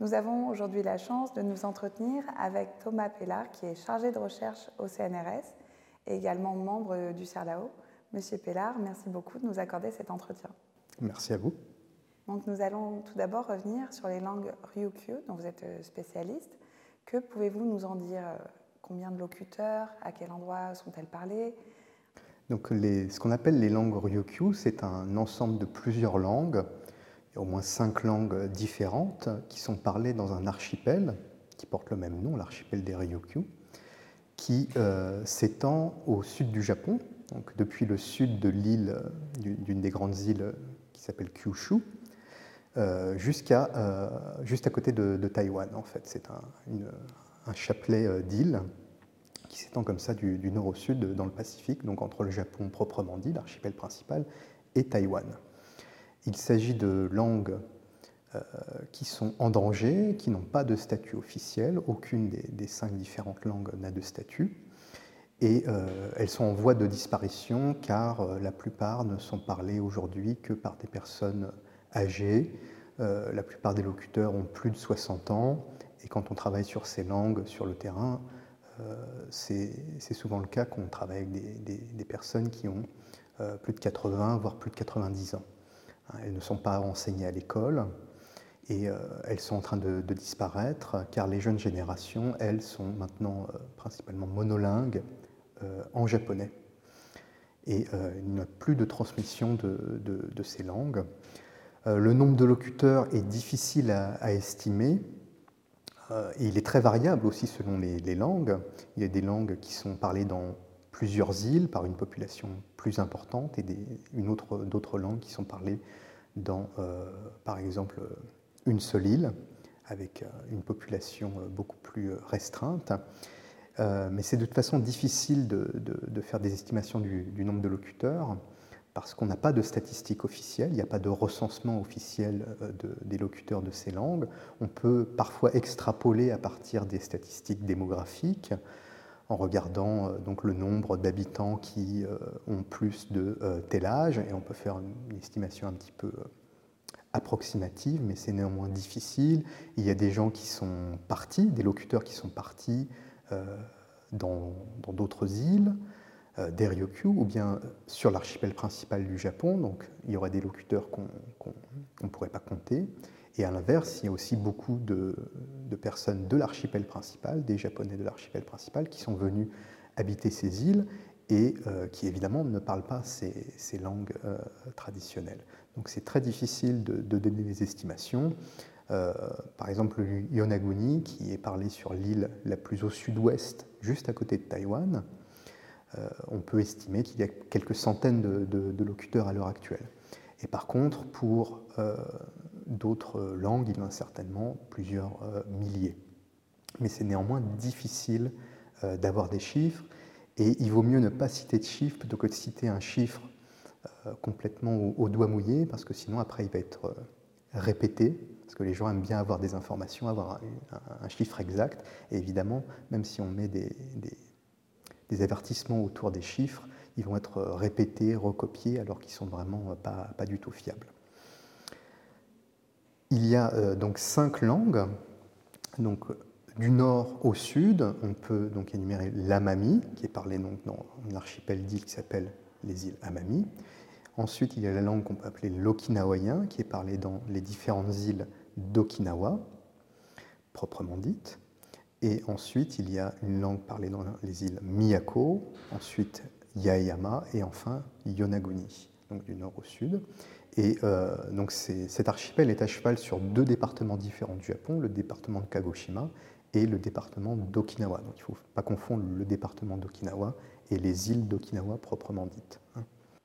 Nous avons aujourd'hui la chance de nous entretenir avec Thomas Pellard, qui est chargé de recherche au CNRS et également membre du CERLAO. Monsieur Pellard, merci beaucoup de nous accorder cet entretien. Merci à vous. Donc, nous allons tout d'abord revenir sur les langues Ryukyu, dont vous êtes spécialiste. Que pouvez-vous nous en dire Combien de locuteurs À quel endroit sont-elles parlées? Donc, les, ce qu'on appelle les langues Ryukyu, c'est un ensemble de plusieurs langues. Au moins cinq langues différentes qui sont parlées dans un archipel qui porte le même nom, l'archipel des Ryukyu, qui euh, s'étend au sud du Japon, donc depuis le sud de l'île, d'une des grandes îles qui s'appelle Kyushu, euh, jusqu'à euh, juste à côté de, Taïwan. En fait, c'est un, chapelet euh, d'îles qui s'étend comme ça du, nord au sud dans le Pacifique, donc entre le Japon proprement dit, l'archipel principal, et Taïwan. Il s'agit de langues euh, qui sont en danger, qui n'ont pas de statut officiel, aucune des, cinq différentes langues n'a de statut, et euh, elles sont en voie de disparition car la plupart ne sont parlées aujourd'hui que par des personnes âgées, la plupart des locuteurs ont plus de 60 ans, et quand on travaille sur ces langues sur le terrain, euh, c'est souvent le cas qu'on travaille avec des, personnes qui ont euh, plus de 80, voire plus de 90 ans. Hein, elles ne sont pas enseignées à l'école et euh, elles sont en train de, disparaître car les jeunes générations, elles, sont maintenant principalement monolingues en japonais. Et il n'y a plus de transmission de, ces langues. le nombre de locuteurs est difficile à estimer euh, il est très variable aussi selon les, langues. Il y a des langues qui sont parlées dans plusieurs îles par une population plus importante et d'autres langues qui sont parlées dans, euh, par exemple, une seule île avec euh, une population beaucoup plus restreinte. mais c'est de toute façon difficile de, faire des estimations du nombre de locuteurs parce qu'on n'a pas de statistiques officielles, il n'y a pas de recensement officiel euh, des locuteurs de ces langues. On peut parfois extrapoler à partir des statistiques démographiques en regardant euh, donc le nombre d'habitants qui euh, ont plus de tel âge, et on peut faire une estimation un petit peu approximative, mais c'est néanmoins difficile. Il y a des gens qui sont partis, des locuteurs qui sont partis dans d'autres îles. Euh, des Ryukyu ou bien sur l'archipel principal du Japon, donc il y aurait des locuteurs qu'on ne pourrait pas compter. Et à l'inverse, il y a aussi beaucoup de, personnes de l'archipel principal, des Japonais de l'archipel principal, qui sont venus habiter ces îles et euh, qui évidemment ne parlent pas ces, langues euh, traditionnelles. Donc c'est très difficile de, donner des estimations. par exemple, le Yonaguni, qui est parlé sur l'île la plus au sud-ouest, juste à côté de Taïwan, euh, on peut estimer qu'il y a quelques centaines de, locuteurs à l'heure actuelle. Et par contre, pour euh, d'autres langues, il y en a certainement plusieurs euh, milliers. Mais c'est néanmoins difficile d'avoir des chiffres, et il vaut mieux ne pas citer de chiffres plutôt que de citer un chiffre complètement au, doigt mouillé, parce que sinon après il va être répété, parce que les gens aiment bien avoir des informations, avoir un, chiffre exact, et évidemment, même si on met des avertissements autour des chiffres, ils vont être répétés, recopiés, alors qu'ils sont vraiment pas du tout fiables. Il y a euh, donc cinq langues. Donc, du nord au sud, on peut donc énumérer l'amami, qui est parlé donc dans un archipel d'îles qui s'appelle les îles Amami. Ensuite, il y a la langue qu'on peut appeler l'okinawayen, qui est parlée dans les différentes îles d'Okinawa, proprement dites. Et ensuite, il y a une langue parlée dans les îles Miyako, ensuite Yaeyama et enfin Yonaguni, donc du nord au sud. Et euh, donc cet archipel est à cheval sur deux départements différents du Japon, le département de Kagoshima et le département d'Okinawa. Donc il ne faut pas confondre le département d'Okinawa et les îles d'Okinawa proprement dites. Hein.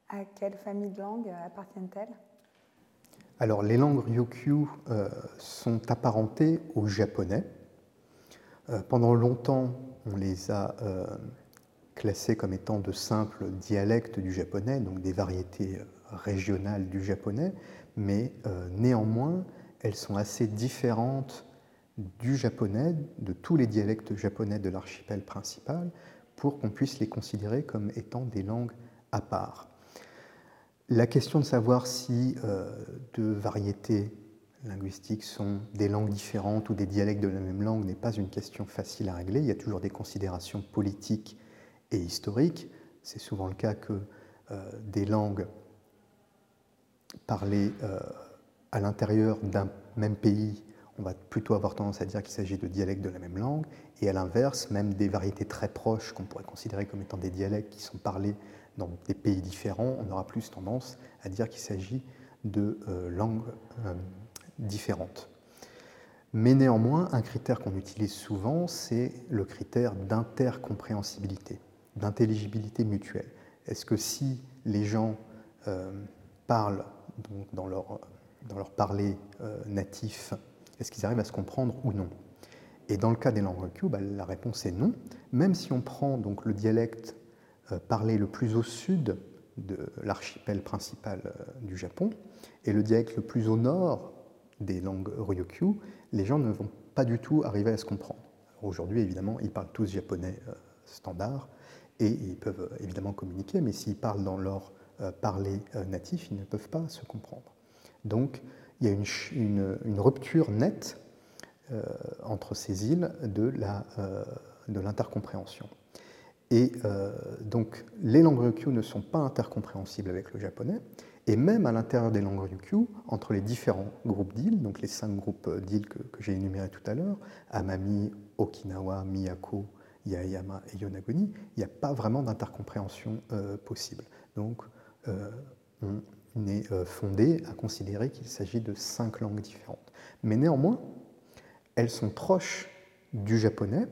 À quelle famille de langues appartiennent-elles? Alors les langues Ryukyu euh, sont apparentées au japonais. Euh, pendant longtemps, on les a euh, classés comme étant de simples dialectes du japonais, donc des variétés euh, régionales du japonais, mais néanmoins, elles sont assez différentes du japonais, de tous les dialectes japonais de l'archipel principal, pour qu'on puisse les considérer comme étant des langues à part. La question de savoir si deux variétés linguistiques sont des langues différentes ou des dialectes de la même langue n'est pas une question facile à régler. Il y a toujours des considérations politiques et historiques. C'est souvent le cas que euh, des langues parlées euh, à l'intérieur d'un même pays, on va plutôt avoir tendance à dire qu'il s'agit de dialectes de la même langue, et à l'inverse, même des variétés très proches qu'on pourrait considérer comme étant des dialectes qui sont parlés dans des pays différents, on aura plus tendance à dire qu'il s'agit de euh, langues différentes. Mais néanmoins, un critère qu'on utilise souvent, c'est le critère d'intercompréhensibilité, d'intelligibilité mutuelle. Est-ce que si les gens euh, parlent dans, leur, parler euh, natif, est-ce qu'ils arrivent à se comprendre ou non? Et dans le cas des langues Q, bah, la réponse est non. Même si on prend le dialecte euh, parlé le plus au sud de l'archipel principal du Japon et le dialecte le plus au nord des langues Ryukyu, les gens ne vont pas du tout arriver à se comprendre. Aujourd'hui, évidemment, ils parlent tous japonais standard et ils peuvent euh, évidemment communiquer, mais s'ils parlent dans leur euh, parler natif, ils ne peuvent pas se comprendre. Donc, il y a une, rupture nette entre ces îles de l'intercompréhension. Et donc, les langues Ryukyu ne sont pas intercompréhensibles avec le japonais, et même à l'intérieur des langues Ryukyu, entre les différents groupes d'îles, donc les cinq groupes d'îles que, j'ai énumérés tout à l'heure, Amami, Okinawa, Miyako, Yaeyama et Yonaguni, il n'y a pas vraiment d'intercompréhension euh, possible. Donc euh, on est euh, fondé à considérer qu'il s'agit de cinq langues différentes. Mais néanmoins, elles sont proches du japonais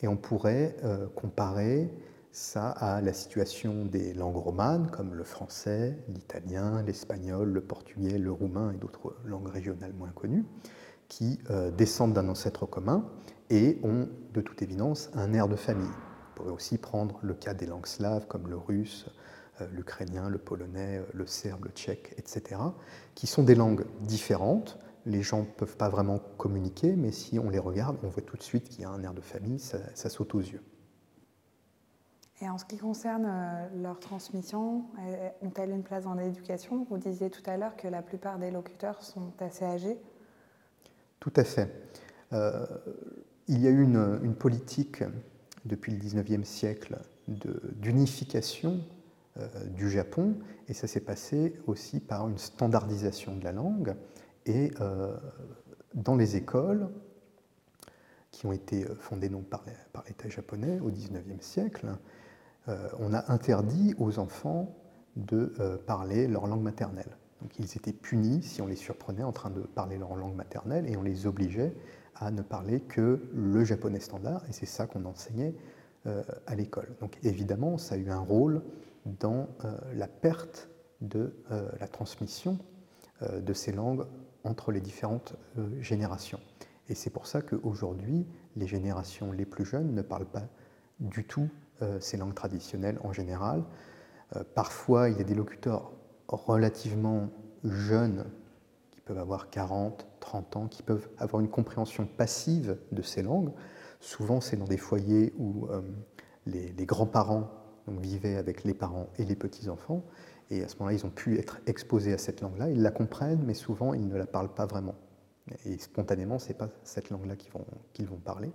et on pourrait comparer ça à la situation des langues romanes comme le français, l'italien, l'espagnol, le portugais, le roumain et d'autres langues régionales moins connues, qui descendent d'un ancêtre commun et ont de toute évidence un air de famille. On pourrait aussi prendre le cas des langues slaves comme le russe, euh, l'ukrainien, le polonais, euh, le serbe, le tchèque, etc., qui sont des langues différentes. Les gens ne peuvent pas vraiment communiquer, mais si on les regarde, on voit tout de suite qu'il y a un air de famille, ça saute aux yeux. Et en ce qui concerne euh, leur transmission, ont-elles une place dans l'éducation? Vous disiez tout à l'heure que la plupart des locuteurs sont assez âgés. Tout à fait. Euh, il y a eu une, politique depuis le 19e siècle d'unification du Japon, et ça s'est passé aussi par une standardisation de la langue. Et dans les écoles, qui ont été fondées par l'État japonais au 19e siècle, euh, on a interdit aux enfants de euh, parler leur langue maternelle. Donc ils étaient punis si on les surprenait en train de parler leur langue maternelle et on les obligeait à ne parler que le japonais standard et c'est ça qu'on enseignait euh, à l'école. Donc évidemment, ça a eu un rôle dans la perte de la transmission de ces langues entre les différentes générations. Et c'est pour ça qu'aujourd'hui, les générations les plus jeunes ne parlent pas du tout euh, ces langues traditionnelles en général. Euh, parfois, il y a des locuteurs relativement jeunes, qui peuvent avoir 40, 30 ans, qui peuvent avoir une compréhension passive de ces langues. Souvent, c'est dans des foyers où euh, les, grands-parents vivaient avec les parents et les petits-enfants. Et à ce moment-là, ils ont pu être exposés à cette langue-là. Ils la comprennent, mais souvent, ils ne la parlent pas vraiment. Et spontanément, ce n'est pas cette langue-là qu'ils vont, parler.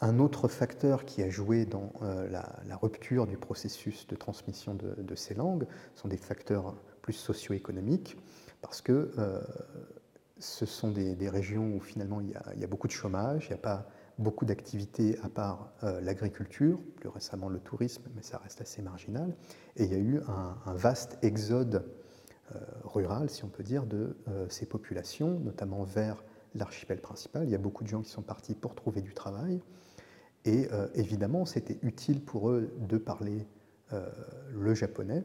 Un autre facteur qui a joué dans euh, la, rupture du processus de transmission de, ces langues sont des facteurs plus socio-économiques, parce que euh, ce sont des, régions où finalement il y, a, beaucoup de chômage, il n'y a pas beaucoup d'activités à part euh, l'agriculture, plus récemment le tourisme, mais ça reste assez marginal, et il y a eu un, vaste exode rural, si on peut dire, de ces populations, notamment vers l'archipel principal. Il y a beaucoup de gens qui sont partis pour trouver du travail. Et euh, évidemment, c'était utile pour eux de parler euh, le japonais,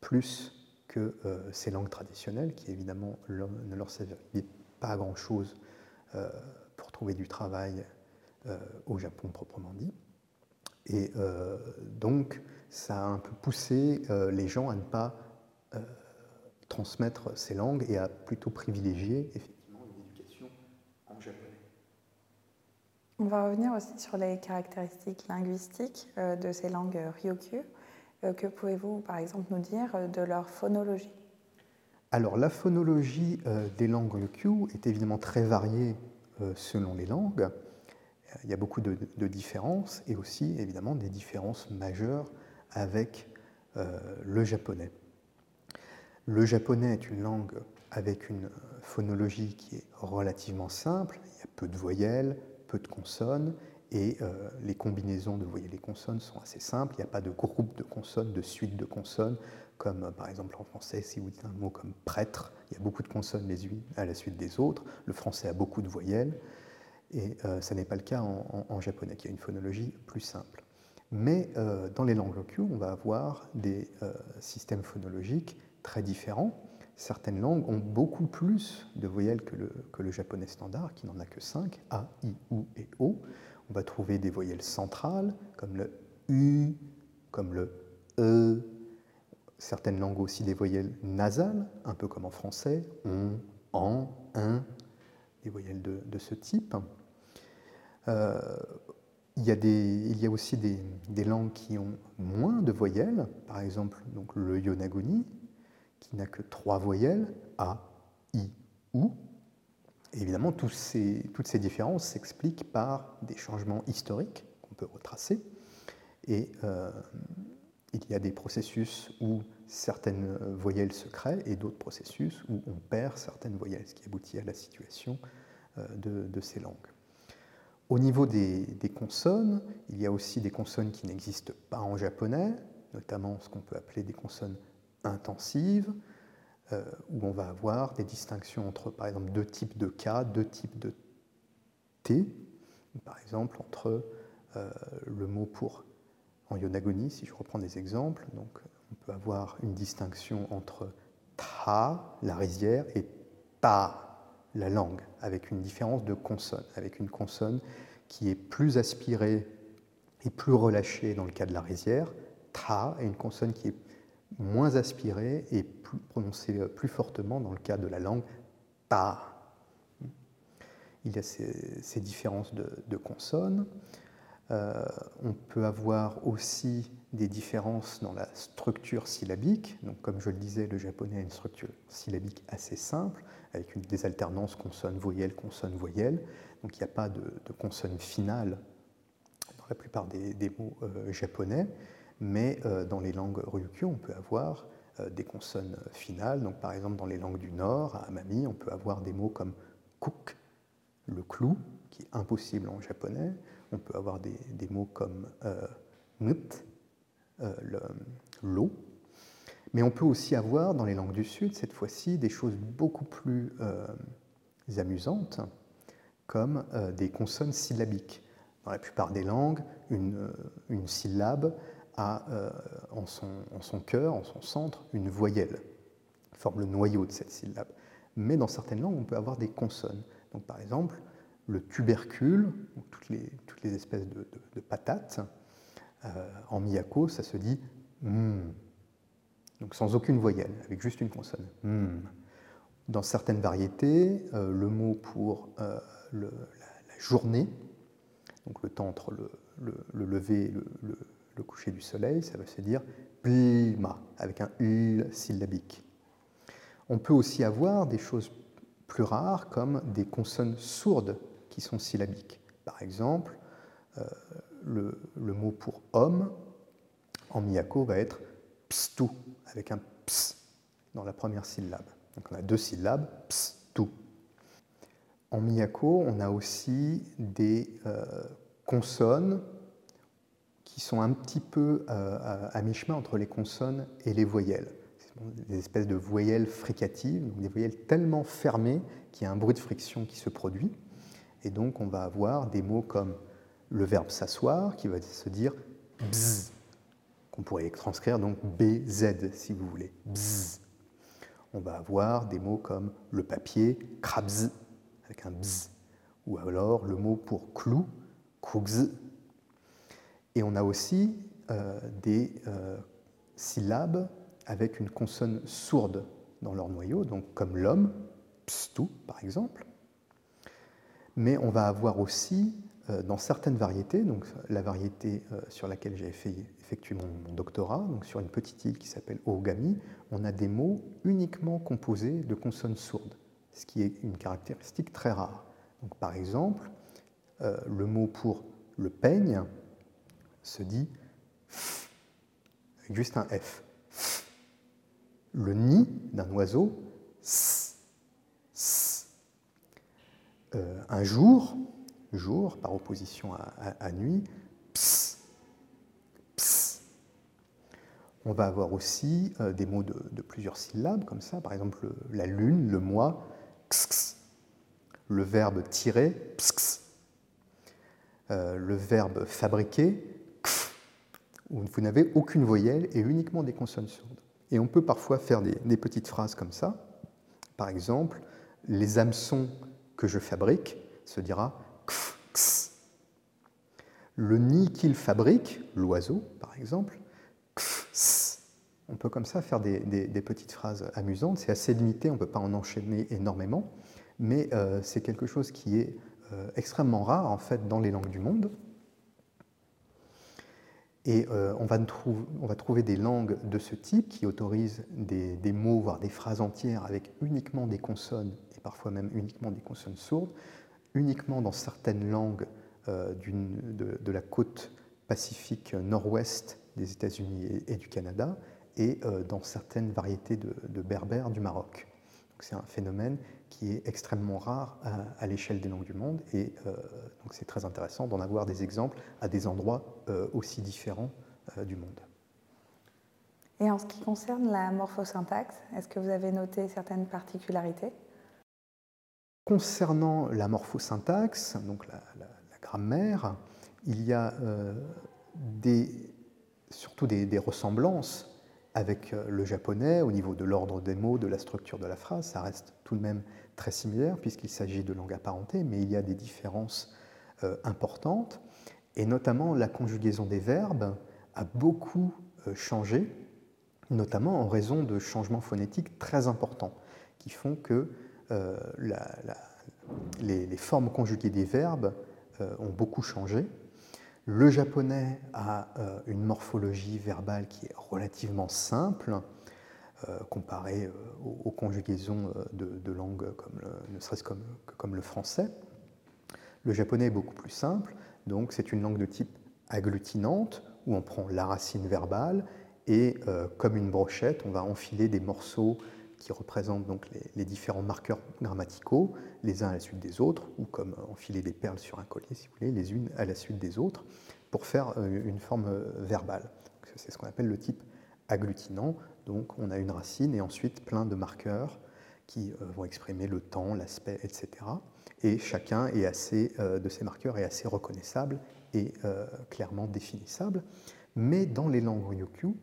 plus que euh, ces langues traditionnelles, qui évidemment ne leur servaient pas à grand-chose pour trouver du travail au Japon proprement dit. Et donc, ça a un peu poussé les gens à ne pas transmettre ces langues et à plutôt privilégier On va revenir aussi sur les caractéristiques linguistiques euh, de ces langues Ryukyu. Euh, que pouvez-vous, par exemple, nous dire de leur phonologie? Alors la phonologie des langues Ryukyu est évidemment très variée selon les langues. Il y a beaucoup de, différences et aussi évidemment des différences majeures avec le japonais. Le japonais est une langue avec une phonologie qui est relativement simple. Il y a peu de voyelles, peu de consonnes, et euh, les combinaisons de voyelles et consonnes sont assez simples. Il n'y a pas de groupe de consonnes, de suite de consonnes, comme euh, par exemple en français, si vous dites un mot comme prêtre, il y a beaucoup de consonnes les unes à la suite des autres. Le français a beaucoup de voyelles, et euh, ça n'est pas le cas en, japonais, qui a une phonologie plus simple. Mais dans les langues locales, on va avoir des systèmes phonologiques très différents. Certaines langues ont beaucoup plus de voyelles que le, que le japonais standard, qui n'en a que 5, A, I, U et O. On va trouver des voyelles centrales, comme le U, comme le E. Certaines langues aussi des voyelles nasales, un peu comme en français, on, en, un, des voyelles de, ce type. Euh, il y, a des, il y, a aussi des, langues qui ont moins de voyelles, par exemple donc le yonaguni, qui n'a que trois voyelles, A, I, U. Évidemment, toutes ces différences s'expliquent par des changements historiques qu'on peut retracer. Et euh, il y a des processus où certaines voyelles se créent et d'autres processus où on perd certaines voyelles, ce qui aboutit à la situation euh, de, ces langues. Au niveau des, consonnes, il y a aussi des consonnes qui n'existent pas en japonais, notamment ce qu'on peut appeler des consonnes intensive, euh, où on va avoir des distinctions entre, par exemple, deux types de K, deux types de T, par exemple, entre euh, le mot pour en yonagonie, si je reprends des exemples, donc on peut avoir une distinction entre tra, la rizière, et ta, la langue, avec une différence de consonne, avec une consonne qui est plus aspirée et plus relâchée dans le cas de la rizière, tra, et une consonne qui est moins aspiré et plus, prononcé euh, plus fortement dans le cas de la langue ta. Il y a ces, différences de, consonnes. Euh, on peut avoir aussi des différences dans la structure syllabique. Donc, comme je le disais, le japonais a une structure syllabique assez simple, avec une, des alternances consonne-voyelle, consonne-voyelle. Donc, il n'y a pas de, consonne finale dans la plupart des, mots euh, japonais mais euh, dans les langues ryukyu, on peut avoir euh, des consonnes finales. Donc, par exemple, dans les langues du Nord, à Amami, on peut avoir des mots comme kuk, le clou, qui est impossible en japonais. On peut avoir des, mots comme euh, nut, l'eau. Mais on peut aussi avoir, dans les langues du Sud, cette fois-ci, des choses beaucoup plus amusantes, comme des consonnes syllabiques. Dans la plupart des langues, une syllabe a euh, en, son, cœur, en son centre, une voyelle, forme le noyau de cette syllabe. Mais dans certaines langues, on peut avoir des consonnes. Donc, par exemple, le tubercule, toutes les, espèces de, patates, euh, en miyako, ça se dit mm. Donc sans aucune voyelle, avec juste une consonne. Mm. Dans certaines variétés, euh, le mot pour la, journée, donc le temps entre le, le lever et le, le coucher du soleil, ça va se dire plima, avec un l syllabique. On peut aussi avoir des choses plus rares comme des consonnes sourdes qui sont syllabiques. Par exemple, euh, le, mot pour homme en miyako va être pstu, avec un ps dans la première syllabe. Donc on a deux syllabes, pstu. En miyako, on a aussi des euh, consonnes qui sont un petit peu euh, à, mi-chemin entre les consonnes et les voyelles. Des espèces de voyelles fricatives, des voyelles tellement fermées qu'il y a un bruit de friction qui se produit. Et donc on va avoir des mots comme le verbe s'asseoir qui va se dire bzz, qu'on pourrait transcrire donc BZ si vous voulez. Bzz. On va avoir des mots comme le papier, krabz, avec un bzz. Ou alors le mot pour clou, krugz, et on a aussi euh, des euh, syllabes avec une consonne sourde dans leur noyau, donc comme l'homme, pstu par exemple. Mais on va avoir aussi dans certaines variétés, donc la variété sur laquelle j'ai effectué mon, doctorat, donc sur une petite île qui s'appelle Oogami, on a des mots uniquement composés de consonnes sourdes, ce qui est une caractéristique très rare. Donc, par exemple, le mot pour le peigne se dit avec juste un F. Le nid d'un oiseau, euh, un jour, jour par opposition à, nuit, ps, On va avoir aussi euh, des mots de, plusieurs syllabes, comme ça, par exemple la lune, le mois, le verbe tirer, euh, le verbe fabriquer, vous n'avez aucune voyelle et uniquement des consonnes sourdes. Et on peut parfois faire des, petites phrases comme ça. Par exemple, les hameçons que je fabrique se dira kf, Le nid qu'il fabrique, l'oiseau par exemple, On peut comme ça faire des, petites phrases amusantes. C'est assez limité, on ne peut pas en enchaîner énormément, mais euh, c'est quelque chose qui est euh, extrêmement rare en fait dans les langues du monde. Et euh, on, va trouver des langues de ce type qui autorisent des, mots, voire des phrases entières avec uniquement des consonnes, et parfois même uniquement des consonnes sourdes, uniquement dans certaines langues euh, de, la côte pacifique nord-ouest des États-Unis et, du Canada, et euh, dans certaines variétés de, de berbères du Maroc. C'est un phénomène qui est extrêmement rare à, l'échelle des langues du monde. Et euh, donc c'est très intéressant d'en avoir des exemples à des endroits euh, aussi différents euh, du monde. Et en ce qui concerne la morphosyntaxe, est-ce que vous avez noté certaines particularités? Concernant la morphosyntaxe, donc la, grammaire, il y a des, surtout des ressemblances avec le japonais au niveau de l'ordre des mots, de la structure de la phrase. Ça reste tout de même très similaires puisqu'il s'agit de langues apparentées, mais il y a des différences euh, importantes. Et notamment, la conjugaison des verbes a beaucoup euh, changé, notamment en raison de changements phonétiques très importants qui font que euh, les, formes conjuguées des verbes ont beaucoup changé. Le japonais a une morphologie verbale qui est relativement simple, euh, comparé euh, aux, conjugaisons euh, de, langues ne serait-ce comme, comme le français. Le japonais est beaucoup plus simple, donc c'est une langue de type agglutinante, où on prend la racine verbale et comme une brochette, on va enfiler des morceaux qui représentent donc les, différents marqueurs grammaticaux, les uns à la suite des autres, ou comme enfiler des perles sur un collier, si vous voulez, les unes à la suite des autres, pour faire une forme verbale. C'est ce qu'on appelle le type agglutinant. Donc on a une racine et ensuite plein de marqueurs qui euh, vont exprimer le temps, l'aspect, etc. Et chacun euh, de ces marqueurs est assez reconnaissable et euh, clairement définissable. Mais dans les langues Ryukyu,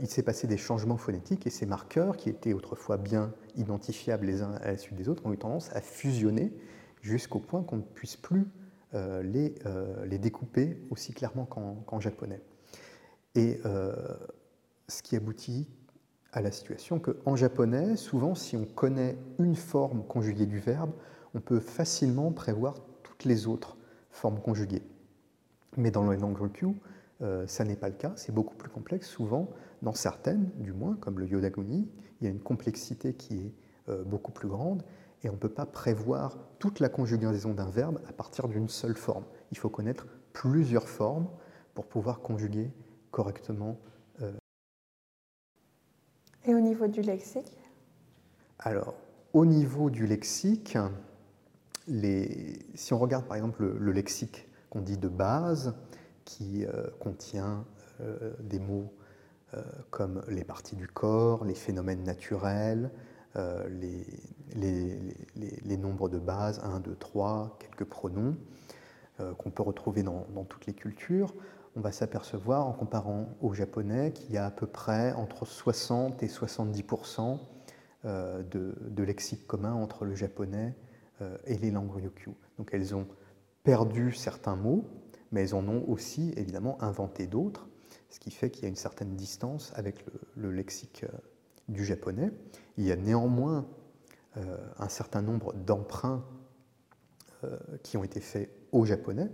il s'est passé des changements phonétiques et ces marqueurs, qui étaient autrefois bien identifiables les uns à la suite des autres, ont eu tendance à fusionner jusqu'au point qu'on ne puisse plus les, les, découper aussi clairement qu'en japonais. Et ce qui aboutit à la situation qu'en japonais, souvent, si on connaît une forme conjuguée du verbe, on peut facilement prévoir toutes les autres formes conjuguées. Mais dans Ryukyu, euh, ça n'est pas le cas, c'est beaucoup plus complexe. Souvent, dans certaines, du moins, comme le Yodaguni, il y a une complexité qui est euh, beaucoup plus grande et on ne peut pas prévoir toute la conjugaison d'un verbe à partir d'une seule forme. Il faut connaître plusieurs formes pour pouvoir conjuguer correctement et au niveau du lexique? Alors, au niveau du lexique, si on regarde par exemple le, lexique qu'on dit de base, qui euh, contient euh, des mots euh, comme les parties du corps, les phénomènes naturels, les, les, nombres de base, 1, 2, 3, quelques pronoms, qu'on peut retrouver dans, toutes les cultures, on va s'apercevoir en comparant au japonais qu'il y a à peu près entre 60 et 70% euh, de, lexique commun entre le japonais euh, et les langues ryukyu. Donc elles ont perdu certains mots, mais elles en ont aussi évidemment inventé d'autres, ce qui fait qu'il y a une certaine distance avec le, lexique euh, du japonais. Il y a néanmoins un certain nombre d'emprunts qui ont été faits au japonais.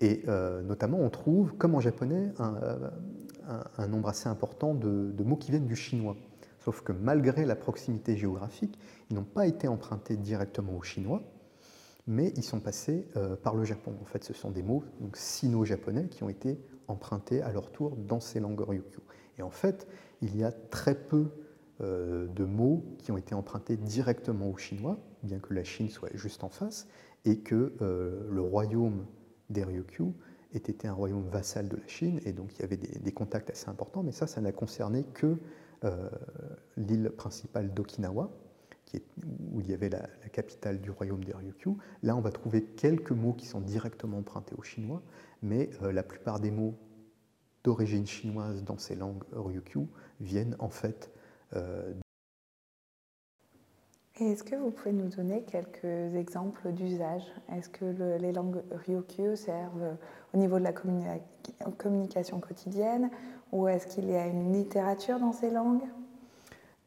Et notamment, on trouve, comme en japonais, un, nombre assez important de, mots qui viennent du chinois. Sauf que malgré la proximité géographique, ils n'ont pas été empruntés directement au chinois, mais ils sont passés par le Japon. En fait, ce sont des mots sino-japonais qui ont été empruntés à leur tour dans ces langues ryukyu. Et en fait, il y a très peu euh, de mots qui ont été empruntés directement au chinois, bien que la Chine soit juste en face, et que euh, le royaume des Ryukyu ait été un royaume vassal de la Chine, et donc il y avait des, contacts assez importants, mais ça, ça n'a concerné que euh, l'île principale d'Okinawa, où il y avait la, capitale du royaume des Ryukyu. Là, on va trouver quelques mots qui sont directement empruntés au chinois, mais la plupart des mots d'origine chinoise dans ces langues Ryukyu viennent en fait euh, est-ce que vous pouvez nous donner quelques exemples d'usage? Est-ce que les langues Ryukyu servent au niveau de la communication quotidienne? Ou est-ce qu'il y a une littérature dans ces langues?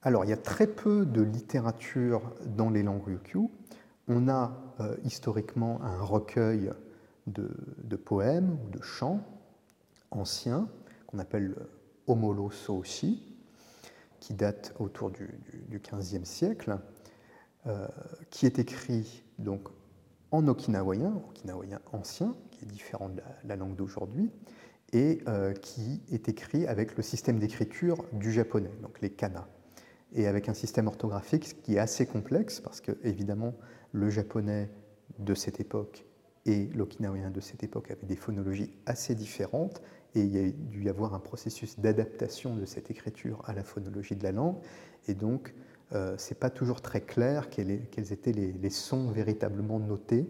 Alors, il y a très peu de littérature dans les langues Ryukyu. On a euh, historiquement un recueil de, poèmes ou de chants anciens qu'on appelle Omolo Soshi, qui date autour du, du, XVe siècle, euh, qui est écrit donc en okinawayen, okinawayen ancien, qui est différent de la, langue d'aujourd'hui, et euh, qui est écrit avec le système d'écriture du japonais, donc les kana, et avec un système orthographique qui est assez complexe, parce que évidemment le japonais de cette époque et l'okinawayen de cette époque avaient des phonologies assez différentes, et il y a dû y avoir un processus d'adaptation de cette écriture à la phonologie de la langue, et donc euh, ce n'est pas toujours très clair quels, étaient les, sons véritablement notés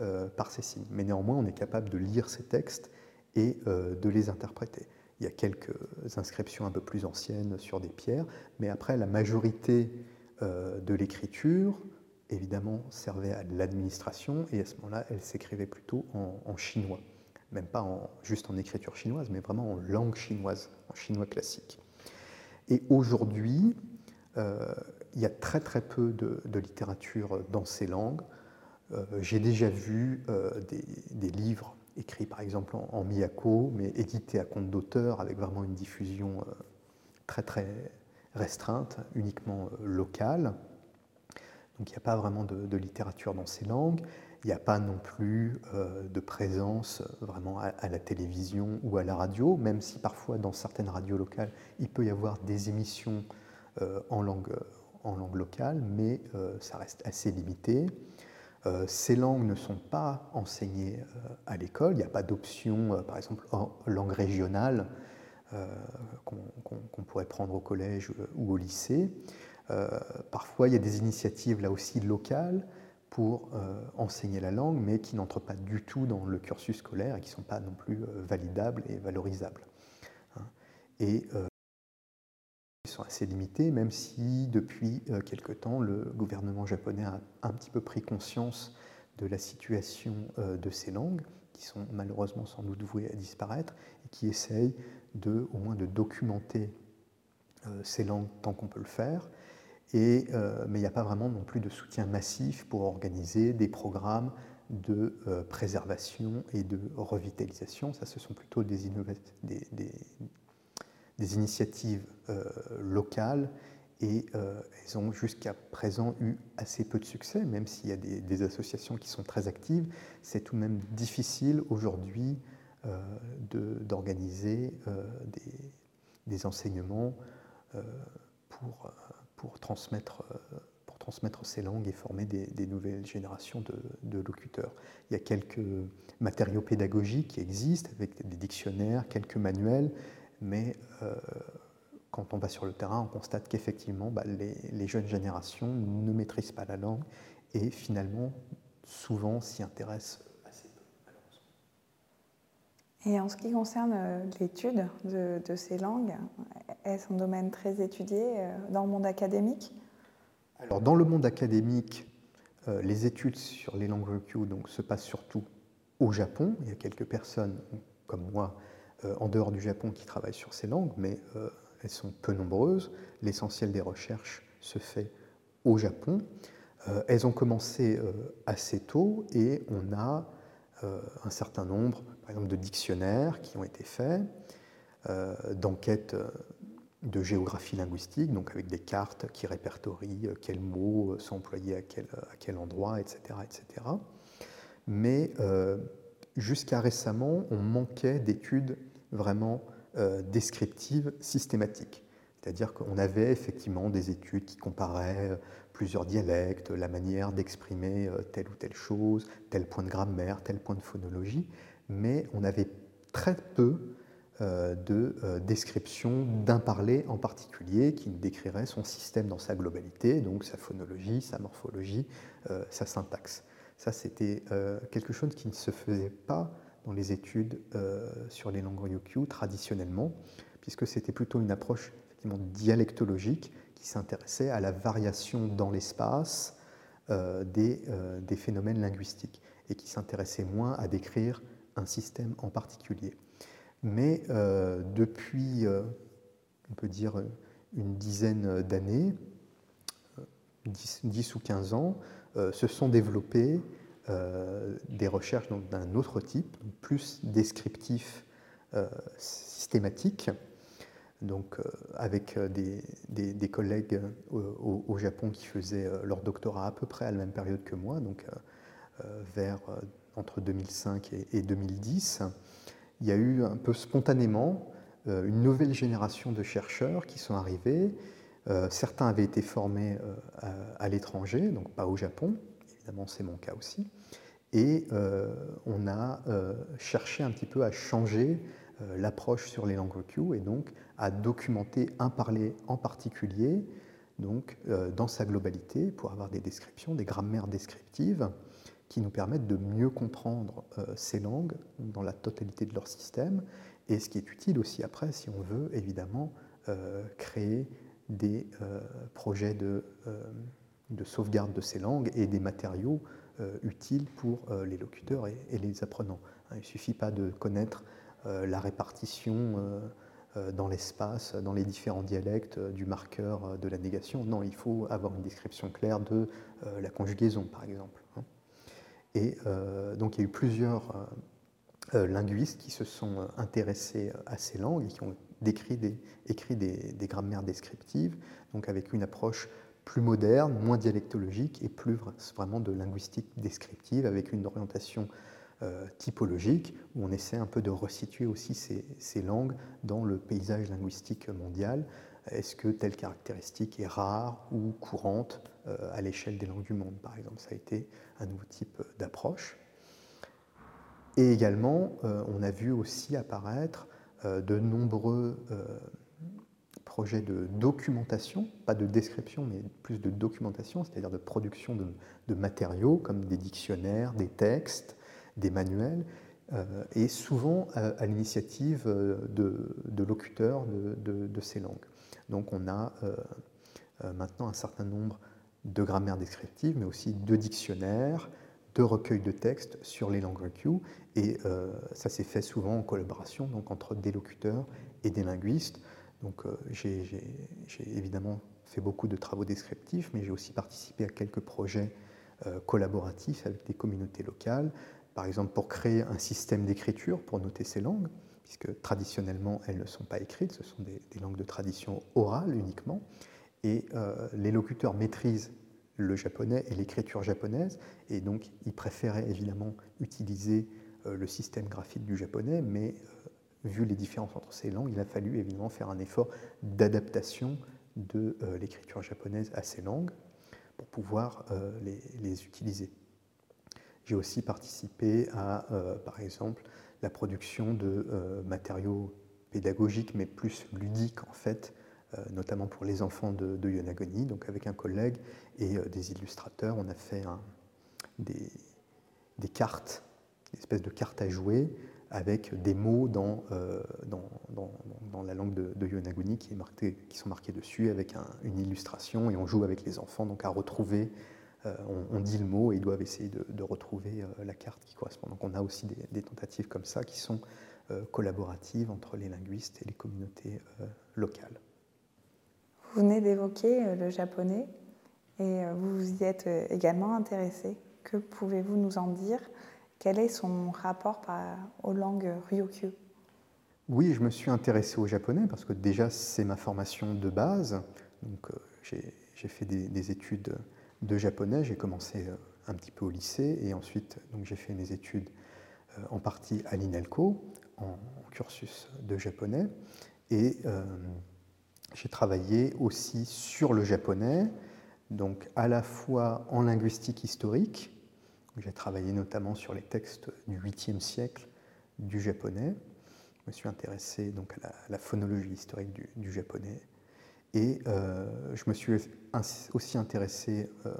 euh, par ces signes. Mais néanmoins, on est capable de lire ces textes et euh, de les interpréter. Il y a quelques inscriptions un peu plus anciennes sur des pierres, mais après, la majorité de l'écriture, évidemment, servait à l'administration, et à ce moment-là, elle s'écrivait plutôt en chinois même pas juste en écriture chinoise, mais vraiment en langue chinoise, en chinois classique. Et aujourd'hui, euh, il y a très très peu de, littérature dans ces langues. Euh, j'ai déjà vu euh, des, livres écrits par exemple en, miyako, mais édités à compte d'auteur avec vraiment une diffusion très très restreinte, uniquement locale. Donc il n'y a pas vraiment de littérature dans ces langues. Il n'y a pas non plus euh, de présence euh, vraiment à, la télévision ou à la radio, même si parfois dans certaines radios locales, il peut y avoir des émissions euh, en, langue, en langue locale, mais ça reste assez limité. Ces langues ne sont pas enseignées à l'école, il n'y a pas d'option, par exemple, en langue régionale qu'on pourrait prendre au collège ou au lycée. parfois, il y a des initiatives là aussi locales pour euh, enseigner la langue, mais qui n'entrent pas du tout dans le cursus scolaire et qui ne sont pas non plus euh, validables et valorisables. Hein. Euh, sont assez limités, même si depuis quelque temps, le gouvernement japonais a un petit peu pris conscience de la situation de ces langues, qui sont malheureusement sans doute vouées à disparaître, et qui essaye de, au moins de documenter ces langues tant qu'on peut le faire, euh, mais il n'y a pas vraiment non plus de soutien massif pour organiser des programmes de euh, préservation et de revitalisation. Ça, ce sont plutôt des, initiatives euh, locales et elles ont jusqu'à présent eu assez peu de succès, même s'il y a des, associations qui sont très actives. C'est tout de même difficile aujourd'hui d'organiser des, enseignements pour pour transmettre, euh, pour transmettre ces langues et former des, nouvelles générations de, locuteurs. Il y a quelques matériaux pédagogiques qui existent, avec des dictionnaires, quelques manuels, mais euh, quand on va sur le terrain, on constate qu'effectivement, bah, les, jeunes générations ne maîtrisent pas la langue et finalement, souvent s'y intéressent assez peu, malheureusement. Et en ce qui concerne euh, l'étude de, de, ces langues, est-ce un domaine très étudié euh, dans le monde académique? Alors, dans le monde académique, euh, les études sur les langues Ryukyu donc, se passent surtout au Japon. Il y a quelques personnes comme moi en dehors du Japon qui travaillent sur ces langues, mais elles sont peu nombreuses. L'essentiel des recherches se fait au Japon. elles ont commencé assez tôt et on a un certain nombre, par exemple, de dictionnaires qui ont été faits, d'enquêtes de géographie linguistique, donc avec des cartes qui répertorient euh, quels mots euh, sont employés à quel, à quel endroit, etc. etc. Mais euh, jusqu'à récemment, on manquait d'études vraiment descriptives systématiques. C'est-à-dire qu'on avait effectivement des études qui comparaient plusieurs dialectes, la manière d'exprimer telle ou telle chose, tel point de grammaire, tel point de phonologie, mais on avait très peu euh, de euh, description d'un parler en particulier qui décrirait son système dans sa globalité, donc sa phonologie, sa morphologie, euh, sa syntaxe. Ça, c'était quelque chose qui ne se faisait pas dans les études sur les langues Ryukyu traditionnellement, puisque c'était plutôt une approche effectivement dialectologique qui s'intéressait à la variation dans l'espace des, des phénomènes linguistiques et qui s'intéressait moins à décrire un système en particulier. Mais euh, depuis, euh, on peut dire, une dizaine d'années, 10, ou 15 ans, euh, se sont développées des recherches d'un autre type, plus descriptif, systématique, donc avec des, collègues au, Japon qui faisaient leur doctorat à peu près à la même période que moi, donc vers entre 2005 et, et 2010 il y a eu un peu spontanément euh, une nouvelle génération de chercheurs qui sont arrivés. Euh, certains avaient été formés euh, à, l'étranger, donc pas au Japon, évidemment c'est mon cas aussi. Et on a cherché un petit peu à changer l'approche sur les langues Q et donc à documenter un parler en particulier donc, dans sa globalité pour avoir des descriptions, des grammaires descriptives qui nous permettent de mieux comprendre euh, ces langues dans la totalité de leur système, et ce qui est utile aussi après si on veut évidemment euh, créer des euh, projets de, sauvegarde de ces langues et des matériaux utiles pour les locuteurs et, les apprenants. Hein, il ne suffit pas de connaître la répartition dans l'espace, dans les différents dialectes du marqueur de la négation. Non, il faut avoir une description claire de la conjugaison, par exemple. Hein. Et euh, donc il y a eu plusieurs euh, euh, linguistes qui se sont intéressés à ces langues et qui ont décrit des, écrit des, grammaires descriptives, donc avec une approche plus moderne, moins dialectologique et plus vraiment de linguistique descriptive, avec une orientation typologique, où on essaie un peu de resituer aussi ces, langues dans le paysage linguistique mondial. Est-ce que telle caractéristique est rare ou courante à l'échelle des langues du monde, par exemple? Ça a été un nouveau type d'approche. Et également, euh, on a vu aussi apparaître euh, de nombreux euh, projets de documentation, pas de description, mais plus de documentation, c'est-à-dire de production de, matériaux comme des dictionnaires, des textes, des manuels, et souvent à, l'initiative de, locuteurs de, ces langues. Donc on a maintenant un certain nombre de grammaire descriptive, mais aussi de dictionnaires, de recueils de textes sur les langues Q. Et euh, ça s'est fait souvent en collaboration donc entre des locuteurs et des linguistes. Donc euh, j'ai évidemment fait beaucoup de travaux descriptifs, mais j'ai aussi participé à quelques projets euh, collaboratifs avec des communautés locales, par exemple pour créer un système d'écriture pour noter ces langues, puisque traditionnellement elles ne sont pas écrites, ce sont des, langues de tradition orale uniquement. Et euh, les locuteurs maîtrisent le japonais et l'écriture japonaise, et donc ils préféraient évidemment utiliser le système graphique du japonais, mais vu les différences entre ces langues, il a fallu évidemment faire un effort d'adaptation de l'écriture japonaise à ces langues pour pouvoir les, les, utiliser. J'ai aussi participé à, par exemple, la production de matériaux pédagogiques, mais plus ludiques en fait, euh, notamment pour les enfants de, de, Yonaguni. Donc avec un collègue et euh, des illustrateurs, on a fait des, cartes, des espèces de cartes à jouer avec des mots dans, euh, dans, la langue de, Yonaguni qui, est qui, sont marqués dessus avec une illustration et on joue avec les enfants donc à retrouver, on, dit le mot et ils doivent essayer de, retrouver la carte qui correspond. Donc on a aussi des, tentatives comme ça qui sont collaboratives entre les linguistes et les communautés locales. Vous venez d'évoquer euh, le japonais Et vous vous y êtes également intéressé. Que pouvez-vous nous en dire Quel est son rapport aux langues Ryukyu? Oui, je me suis intéressé au japonais parce que déjà c'est ma formation de base. Donc j'ai fait des, études de japonais. J'ai commencé un petit peu au lycée et ensuite j'ai fait mes études en partie à l'INELCO en, cursus de japonais et euh, j'ai travaillé aussi sur le japonais, donc à la fois en linguistique historique, j'ai travaillé notamment sur les textes du 8e siècle du japonais, je me suis intéressé donc à la, phonologie historique du, japonais et euh, je me suis aussi intéressé euh,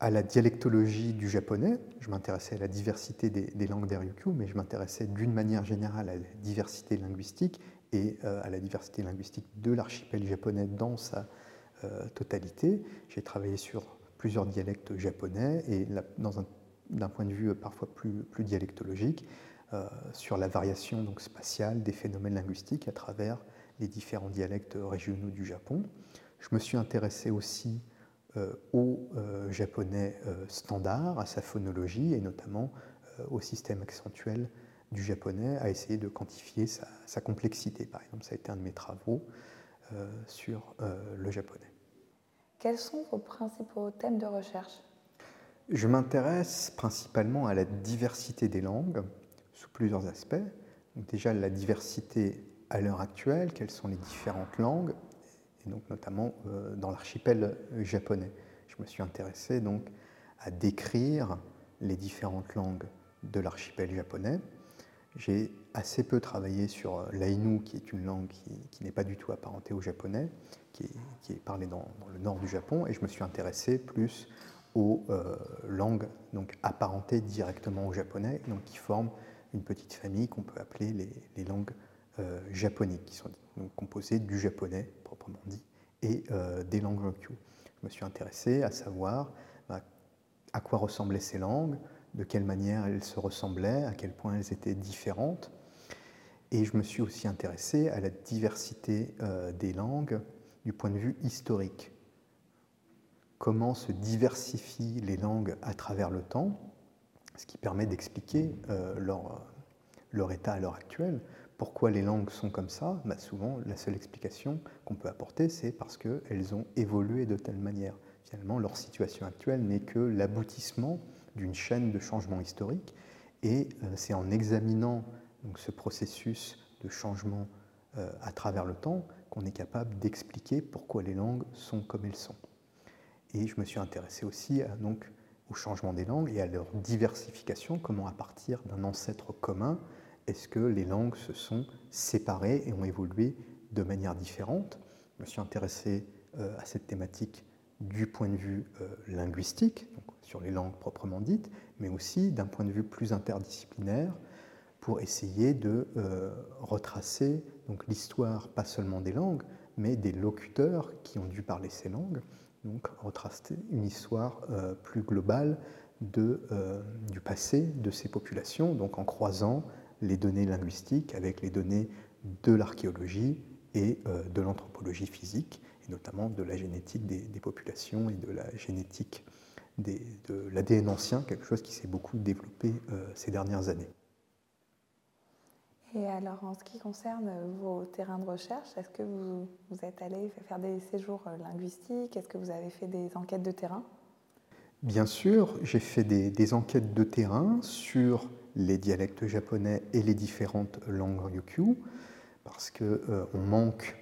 à la dialectologie du japonais. Je m'intéressais à la diversité des, langues des mais je m'intéressais d'une manière générale à la diversité linguistique et euh, à la diversité linguistique de l'archipel japonais dans sa totalité. J'ai travaillé sur plusieurs dialectes japonais et d'un point de vue parfois plus, plus dialectologique, euh, sur la variation donc, spatiale des phénomènes linguistiques à travers les différents dialectes régionaux du Japon. Je me suis intéressé aussi euh, au euh, japonais standard, à sa phonologie et notamment au système accentuel du japonais, à essayer de quantifier sa, complexité. Par exemple, ça a été un de mes travaux sur le japonais. Quels sont vos principaux thèmes de recherche? Je m'intéresse principalement à la diversité des langues sous plusieurs aspects. déjà la diversité à l'heure actuelle, quelles sont les différentes langues, et donc notamment euh, dans l'archipel japonais. Je me suis intéressé donc à décrire les différentes langues de l'archipel japonais. J'ai assez peu travaillé sur euh, l'ainu, qui est une langue qui, n'est pas du tout apparentée au japonais, qui est, parlée dans, le nord du Japon, et je me suis intéressé plus aux euh, langues donc apparentées directement au japonais, donc qui forment une petite famille qu'on peut appeler les, langues japoniques, qui sont composées du japonais proprement dit, et euh, des langues Ryukyu. Je me suis intéressé à savoir bah, à quoi ressemblaient ces langues, de quelle manière elles se ressemblaient, à quel point elles étaient différentes. Et je me suis aussi intéressé à la diversité euh, des langues du point de vue historique. Comment se diversifient les langues à travers le temps, ce qui permet d'expliquer euh, leur, état à l'heure actuelle. Pourquoi les langues sont comme ça? Bah, Souvent, la seule explication qu'on peut apporter, c'est parce qu'elles ont évolué de telle manière. Finalement, leur situation actuelle n'est que l'aboutissement d'une chaîne de changements historiques, et euh, c'est en examinant ce processus de changement euh, à travers le temps qu'on est capable d'expliquer pourquoi les langues sont comme elles sont. Et je me suis intéressé aussi donc, au changement des langues et à leur diversification, comment à partir d'un ancêtre commun, est-ce que les langues se sont séparées et ont évolué de manière différente Je me suis intéressé euh, à cette thématique du point de vue euh, linguistique, sur les langues proprement dites, mais aussi d'un point de vue plus interdisciplinaire pour essayer de euh, retracer l'histoire pas seulement des langues, mais des locuteurs qui ont dû parler ces langues, donc retracer une histoire plus globale de, du passé de ces populations, donc en croisant les données linguistiques avec les données de l'archéologie et euh, de l'anthropologie physique, et notamment de la génétique des, populations et de la génétique de l'ADN ancien, quelque chose qui s'est beaucoup développé euh, ces dernières années. Et alors, en ce qui concerne vos terrains de recherche, est-ce que vous, vous, êtes allé faire des séjours euh, linguistiques? Est-ce que vous avez fait des enquêtes de terrain? Bien sûr, j'ai fait des, des, enquêtes de terrain sur les dialectes japonais et les différentes langues Ryukyu, parce qu'on euh, manque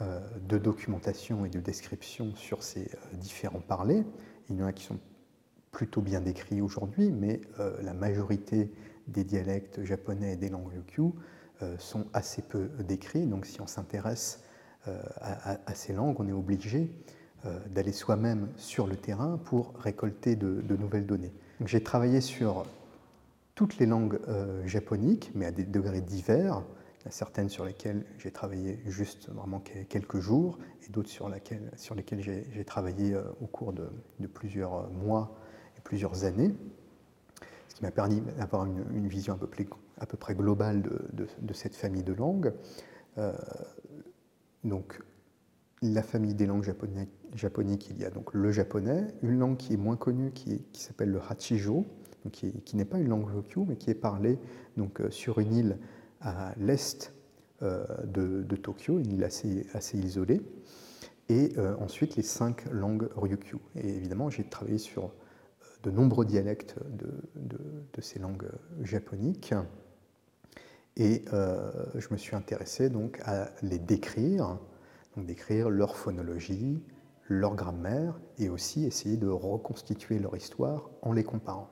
euh, de documentation et de description sur ces euh, différents parlers. Il y en a qui sont plutôt bien décrits aujourd'hui, mais la majorité des dialectes japonais et des langues Ryukyu sont assez peu décrits. Donc si on s'intéresse à, ces langues, on est obligé d'aller soi-même sur le terrain pour récolter de, nouvelles données. J'ai travaillé sur toutes les langues euh, japoniques, mais à des degrés divers. Certaines sur lesquelles j'ai travaillé juste vraiment quelques jours et d'autres sur, lesquelles j'ai travaillé euh, au cours de, plusieurs euh, mois et plusieurs années, ce qui m'a permis d'avoir une, vision à peu, près, globale de, cette famille de langues. donc, la famille des langues japoniques, il y a donc le japonais, une langue qui est moins connue qui, s'appelle le Hachijo, qui, n'est pas une langue Ryukyu, mais qui est parlée euh, sur une île à l'est euh, de, Tokyo, une île assez, assez isolée. Et euh, ensuite les cinq langues Ryukyu. Et évidemment, j'ai travaillé sur de nombreux dialectes de, de ces langues japoniques. Et je me suis intéressé donc à les décrire donc décrire leur phonologie, leur grammaire, et aussi essayer de reconstituer leur histoire en les comparant.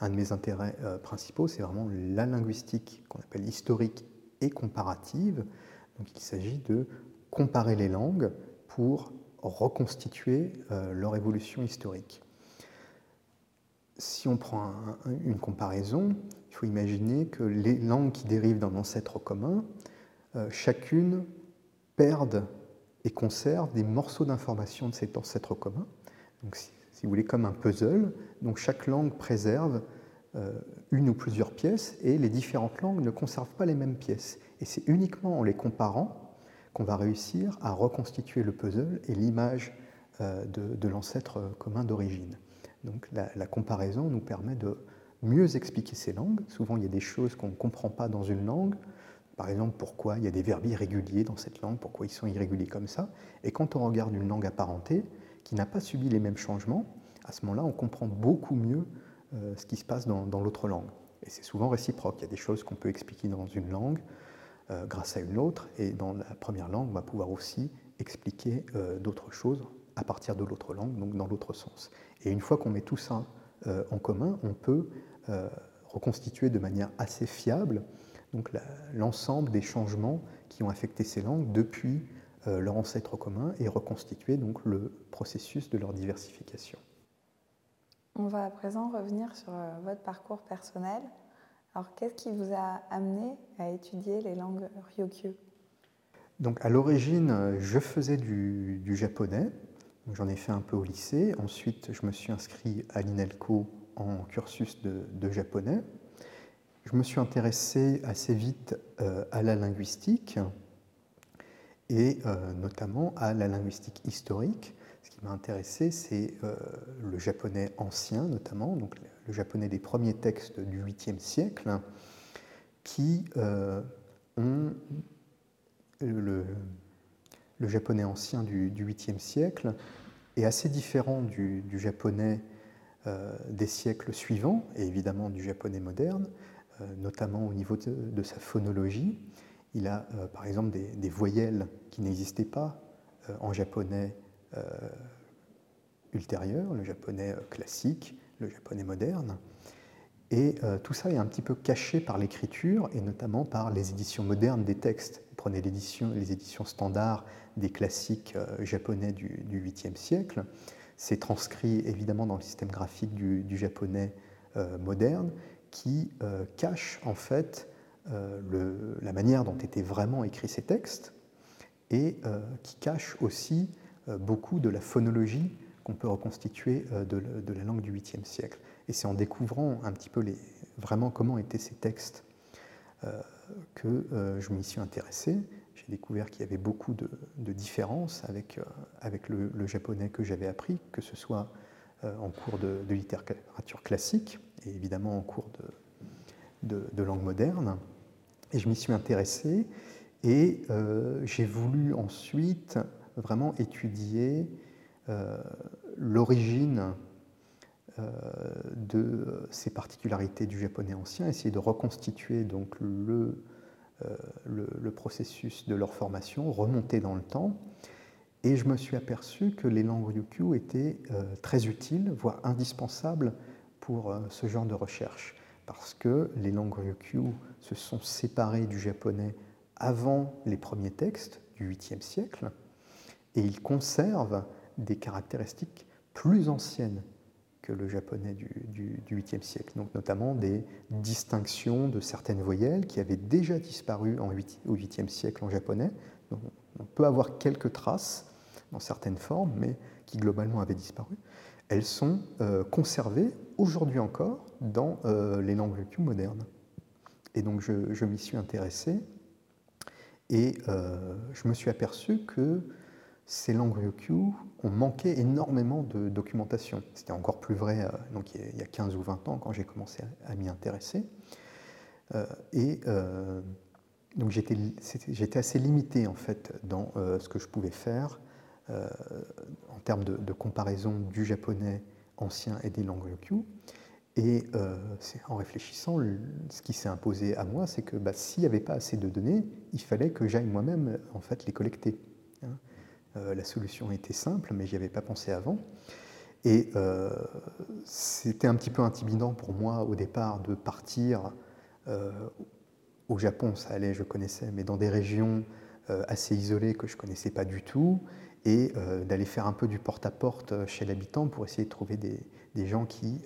Un de mes intérêts euh, principaux, c'est vraiment la linguistique qu'on appelle historique et comparative. Donc il s'agit de comparer les langues pour reconstituer euh, leur évolution historique. Si on prend une comparaison, il faut imaginer que les langues qui dérivent d'un ancêtre commun, euh, chacune perdent et conservent des morceaux d'information de cet ancêtre commun. Vous voulez, comme un puzzle, donc chaque langue préserve euh, une ou plusieurs pièces et les différentes langues ne conservent pas les mêmes pièces. Et c'est uniquement en les comparant qu'on va réussir à reconstituer le puzzle et l'image euh, de, l'ancêtre commun d'origine. Donc la, la, comparaison nous permet de mieux expliquer ces langues. Souvent, il y a des choses qu'on ne comprend pas dans une langue, par exemple, pourquoi il y a des verbes irréguliers dans cette langue, pourquoi ils sont irréguliers comme ça. Et quand on regarde une langue apparentée qui n'a pas subi les mêmes changements, à ce moment-là, on comprend beaucoup mieux euh, ce qui se passe dans, l'autre langue. Et c'est souvent réciproque. Il y a des choses qu'on peut expliquer dans une langue euh, grâce à une autre, et dans la première langue, on va pouvoir aussi expliquer euh, d'autres choses à partir de l'autre langue, donc dans l'autre sens. Et une fois qu'on met tout ça en commun, on peut reconstituer de manière assez fiable l'ensemble des changements qui ont affecté ces langues depuis leur ancêtre commun et reconstituer donc le processus de leur diversification. On va à présent revenir sur euh, votre parcours personnel. Alors, qu'est-ce qui vous a amené à étudier les langues Ryukyu Donc, à l'origine, je faisais du, japonais. J'en ai fait un peu au lycée. Ensuite, je me suis inscrit à l'INELCO en cursus de japonais je me suis intéressé assez vite euh, à la linguistique et euh, notamment à la linguistique historique. Ce qui m'a intéressé, c'est euh, le japonais ancien notamment, donc le japonais des premiers textes du 8e siècle, qui ont le, japonais ancien du, 8e siècle est assez différent du, japonais des siècles suivants, et évidemment du japonais moderne, euh, notamment au niveau de, sa phonologie. Il a euh, par exemple des, voyelles qui n'existaient pas euh, en japonais ultérieur, le japonais classique, le japonais moderne. Et tout ça est un petit peu caché par l'écriture et notamment par les éditions modernes des textes. Vous prenez les éditions standards des classiques japonais du, 8e siècle. C'est transcrit évidemment dans le système graphique du, japonais moderne qui euh, cache en fait euh, la manière dont étaient vraiment écrits ces textes et euh, qui cache aussi beaucoup de la phonologie qu'on peut reconstituer de, la langue du 8e siècle. Et c'est en découvrant un petit peu les, vraiment comment étaient ces textes que je m'y suis intéressé. J'ai découvert qu'il y avait beaucoup de, différences avec, avec le, japonais que j'avais appris, que ce soit en cours de, de littérature classique, et évidemment en cours de, de, langue moderne. Et je m'y suis intéressé et euh, j'ai voulu ensuite vraiment étudier euh, l'origine euh, de ces particularités du japonais ancien, essayer de reconstituer donc le, le, le, processus de leur formation, remonter dans le temps. Et je me suis aperçu que les langues Ryukyu étaient très utiles, voire indispensables pour ce genre de recherche, parce que les langues Ryukyu se sont séparées du japonais avant les premiers textes du 8e siècle, et ils conservent des caractéristiques plus anciennes que le japonais du, du, 8e siècle, notamment des distinctions de certaines voyelles qui avaient déjà disparu en 8, au 8e siècle en japonais. on peut avoir quelques traces dans certaines formes, mais qui globalement avaient disparu elles sont euh, conservées aujourd'hui encore dans euh, les langues modernes. Et donc je, m'y suis intéressé Et je me suis aperçu que ces langues Ryukyu ont manqué énormément de documentation. C'était encore plus vrai donc, il y a 15 ou 20 ans quand j'ai commencé à, m'y intéresser. et donc j'étais assez limité en fait dans ce que je pouvais faire en termes de, comparaison du japonais ancien et des langues Ryukyu. Et euh, en réfléchissant, ce qui s'est imposé à moi, c'est que bah, s'il n'y avait pas assez de données, il fallait que j'aille moi-même en fait les collecter. Hein. Euh, la solution était simple, mais j'y avais pas pensé avant. Et euh, c'était un petit peu intimidant pour moi au départ de partir au Japon, ça allait, je connaissais, mais dans des régions assez isolées que je connaissais pas du tout, et d'aller faire un peu du porte-à-porte chez l'habitant pour essayer de trouver des, gens qui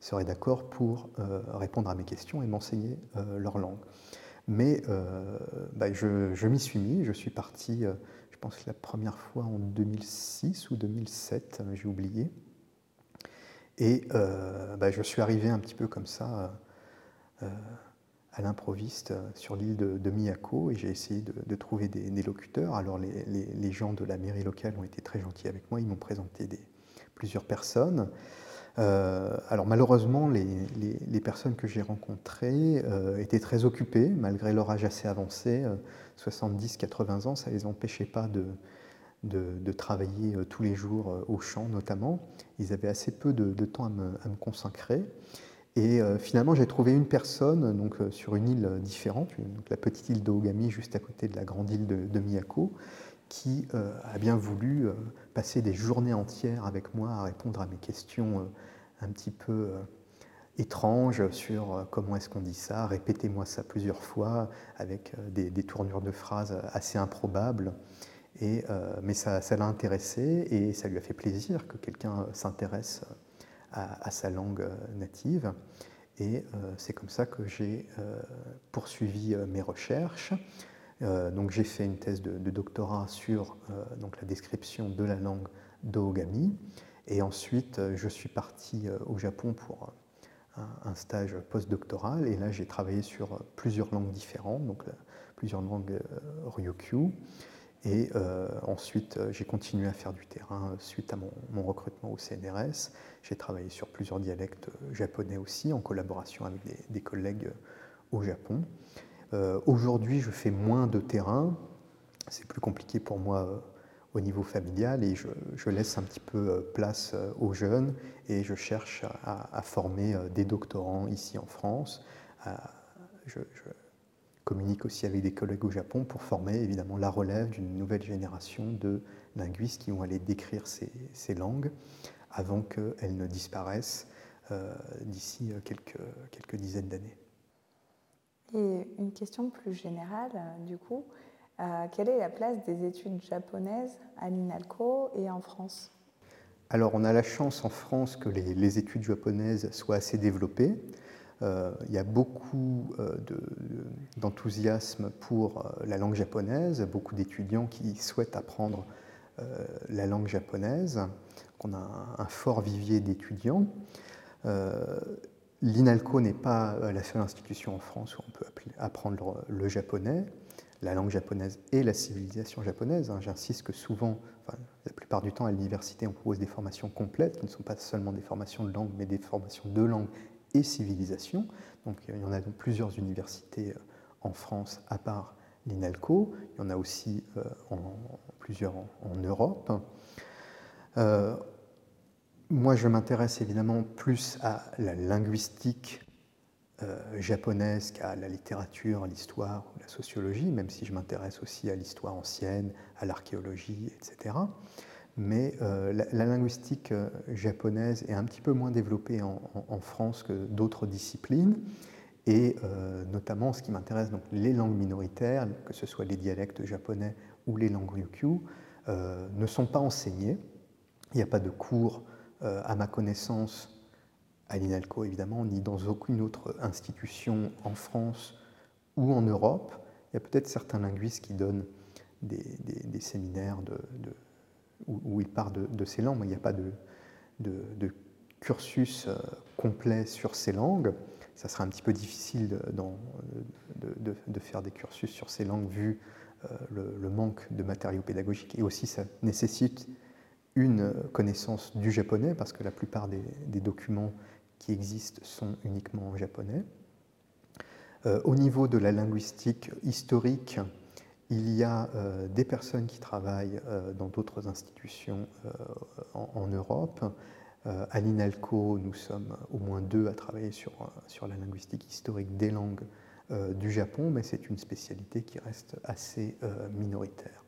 seraient d'accord pour euh, répondre à mes questions et m'enseigner euh, leur langue. Mais euh, bah, je, m'y suis mis, je suis parti, je pense la première fois en 2006 ou 2007, j'ai oublié. Et bah, je suis arrivé un petit peu comme ça à l'improviste sur l'île de, Miyako et j'ai essayé de, trouver des, locuteurs. Alors les, gens de la mairie locale ont été très gentils avec moi, ils m'ont présenté plusieurs personnes. Euh, alors malheureusement, les, personnes que j'ai rencontrées euh, étaient très occupées, malgré leur âge assez avancé, 70-80 euh, ans, ça ne les empêchait pas de, de, travailler tous les jours au champ notamment. Ils avaient assez peu de, temps à me, consacrer. Et finalement, j'ai trouvé une personne donc, sur une île différente, la petite île d'Ogami, juste à côté de la grande île de, Miyako, qui a bien voulu passer des journées entières avec moi à répondre à mes questions un petit peu euh, étrange sur euh, comment est-ce qu'on dit ça, répétez-moi ça plusieurs fois avec euh, des, tournures de phrases assez improbables. Et, mais ça, l'a intéressé et ça lui a fait plaisir que quelqu'un s'intéresse à, sa langue native. Et c'est comme ça que j'ai poursuivi mes recherches. donc j'ai fait une thèse de, doctorat sur donc la description de la langue d'Ogami. Et ensuite, euh, je suis parti euh, au Japon pour euh, un stage postdoctoral. Et là, j'ai travaillé sur plusieurs langues différentes, donc plusieurs langues Ryukyu. Et ensuite, j'ai continué à faire du terrain suite à mon, recrutement au CNRS. J'ai travaillé sur plusieurs dialectes japonais aussi, en collaboration avec des, collègues au Japon. Aujourd'hui, je fais moins de terrain. C'est plus compliqué pour moi au niveau familial et je, laisse un petit peu euh, place euh, aux jeunes et je cherche à, former euh, des doctorants ici en France. Communique aussi avec des collègues au Japon pour former évidemment la relève d'une nouvelle génération de linguistes qui vont aller décrire ces, ces langues avant qu'elles ne disparaissent d'ici quelques, quelques dizaines d'années. Et une question plus générale, du coup, euh, quelle est la place des études japonaises à l'INALCO et en France? Alors, on a la chance en France que les, études japonaises soient assez développées. Euh, il y a beaucoup euh, d'enthousiasme pour la langue japonaise, beaucoup d'étudiants qui souhaitent apprendre la langue japonaise. On a un, fort vivier d'étudiants. L'INALCO n'est pas la seule institution en France où on peut apprendre le japonais la langue japonaise et la civilisation japonaise. Hein. J'insiste que souvent, la plupart du temps à l'université, on propose des formations complètes qui ne sont pas seulement des formations de langue, mais des formations de langue et civilisation. Donc il y en a dans plusieurs universités euh, en France à part l'INALCO. Il y en a aussi euh, en, plusieurs en, Europe. Euh, moi, je m'intéresse évidemment plus à la linguistique japonaise qu'à la littérature, l'histoire ou la sociologie, même si je m'intéresse aussi à l'histoire ancienne, à l'archéologie, etc. Mais euh, la, linguistique euh, japonaise est un petit peu moins développée en, France que d'autres disciplines. Et notamment, ce qui m'intéresse, donc les langues minoritaires, que ce soit les dialectes japonais ou les langues ryukyu, ne sont pas enseignées. Il n'y a pas de cours, à ma connaissance, à l'INALCO évidemment, ni dans aucune autre institution en France ou en Europe. Il y a peut-être certains linguistes qui donnent des, séminaires de, où, ils parlent de, ces langues, il n'y a pas de, cursus euh, complet sur ces langues. Ça serait un petit peu difficile de, faire des cursus sur ces langues vu le, manque de matériaux pédagogiques et aussi ça nécessite une connaissance du japonais parce que la plupart des, des documents qui existent sont uniquement en japonais. au niveau de la linguistique historique, il y a euh, des personnes qui travaillent euh, dans d'autres institutions euh, en, Europe. à l'INALCO, nous sommes au moins deux à travailler sur, sur la linguistique historique des langues du Japon, mais c'est une spécialité qui reste assez minoritaire.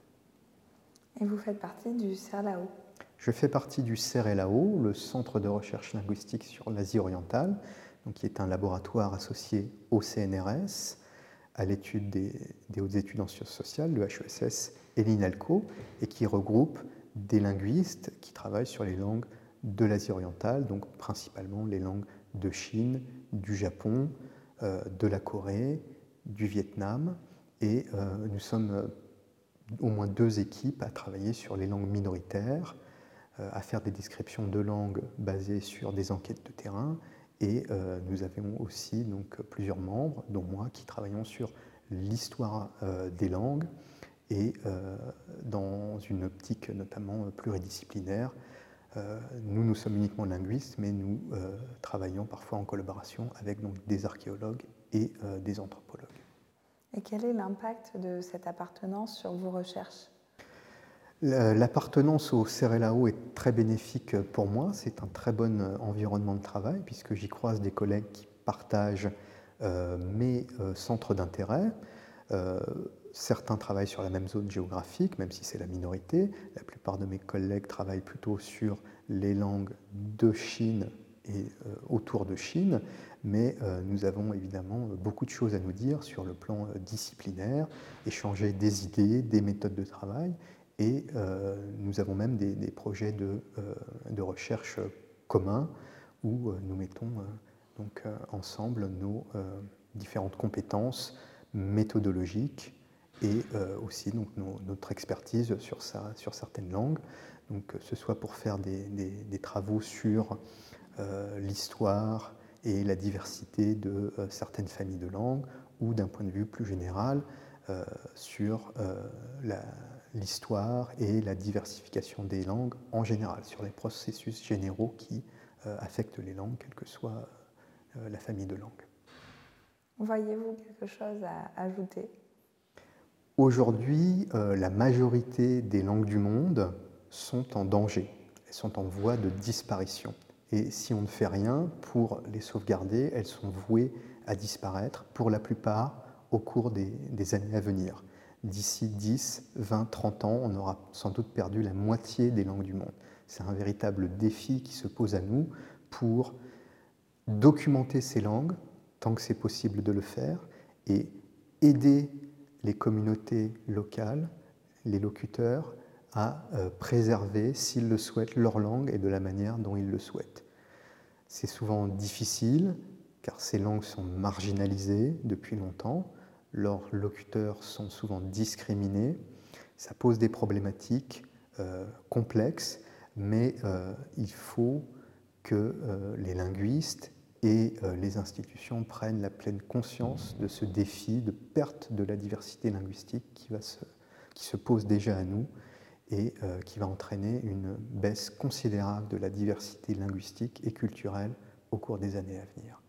Et vous faites partie du CERLAO Je fais partie du CERLAO, le Centre de recherche linguistique sur l'Asie orientale, donc qui est un laboratoire associé au CNRS à l'étude des, hautes études en sciences sociales, le HESS et l'INALCO, et qui regroupe des linguistes qui travaillent sur les langues de l'Asie orientale, donc principalement les langues de Chine, du Japon, euh, de la Corée, du Vietnam, et euh, nous sommes euh, au moins deux équipes à travailler sur les langues minoritaires, à faire des descriptions de langues basées sur des enquêtes de terrain et euh, nous avions aussi donc, plusieurs membres, dont moi, qui travaillons sur l'histoire euh, des langues et euh, dans une optique notamment pluridisciplinaire. nous, nous sommes uniquement linguistes, mais nous travaillons parfois en collaboration avec donc, des archéologues et des anthropologues. Et quel est l'impact de cette appartenance sur vos recherches? L'appartenance au CERELAO est très bénéfique pour moi. C'est un très bon environnement de travail puisque j'y croise des collègues qui partagent euh, mes euh, centres d'intérêt. Euh, certains travaillent sur la même zone géographique, même si c'est la minorité. La plupart de mes collègues travaillent plutôt sur les langues de Chine et autour de Chine, mais nous avons évidemment beaucoup de choses à nous dire sur le plan disciplinaire, échanger des idées, des méthodes de travail, et euh, nous avons même des, projets de, euh, de, recherche communs où euh, nous mettons donc, ensemble nos différentes compétences méthodologiques et aussi donc, notre expertise sur, sur certaines langues, donc, que ce soit pour faire des, travaux sur l'histoire et la diversité de certaines familles de langues, ou d'un point de vue plus général sur la, l'histoire et la diversification des langues en général, sur les processus généraux qui euh, affectent les langues, quelle que soit euh, la famille de langues. Voyez-vous quelque chose à ajouter? Aujourd'hui, euh, la majorité des langues du monde sont en danger, elles sont en voie de disparition. Et si on ne fait rien pour les sauvegarder, elles sont vouées à disparaître, pour la plupart au cours des années à venir d'ici 10, 20, 30 ans, on aura sans doute perdu la moitié des langues du monde. C'est un véritable défi qui se pose à nous pour documenter ces langues, tant que c'est possible de le faire, et aider les communautés locales, les locuteurs, à euh, préserver, s'ils le souhaitent, leur langue et de la manière dont ils le souhaitent. C'est souvent difficile, car ces langues sont marginalisées depuis longtemps leurs locuteurs sont souvent discriminés. Ça pose des problématiques euh, complexes, mais euh, il faut que euh, les linguistes et les institutions prennent la pleine conscience de ce défi de perte de la diversité linguistique qui, va se, qui se pose déjà à nous et qui va entraîner une baisse considérable de la diversité linguistique et culturelle au cours des années à venir.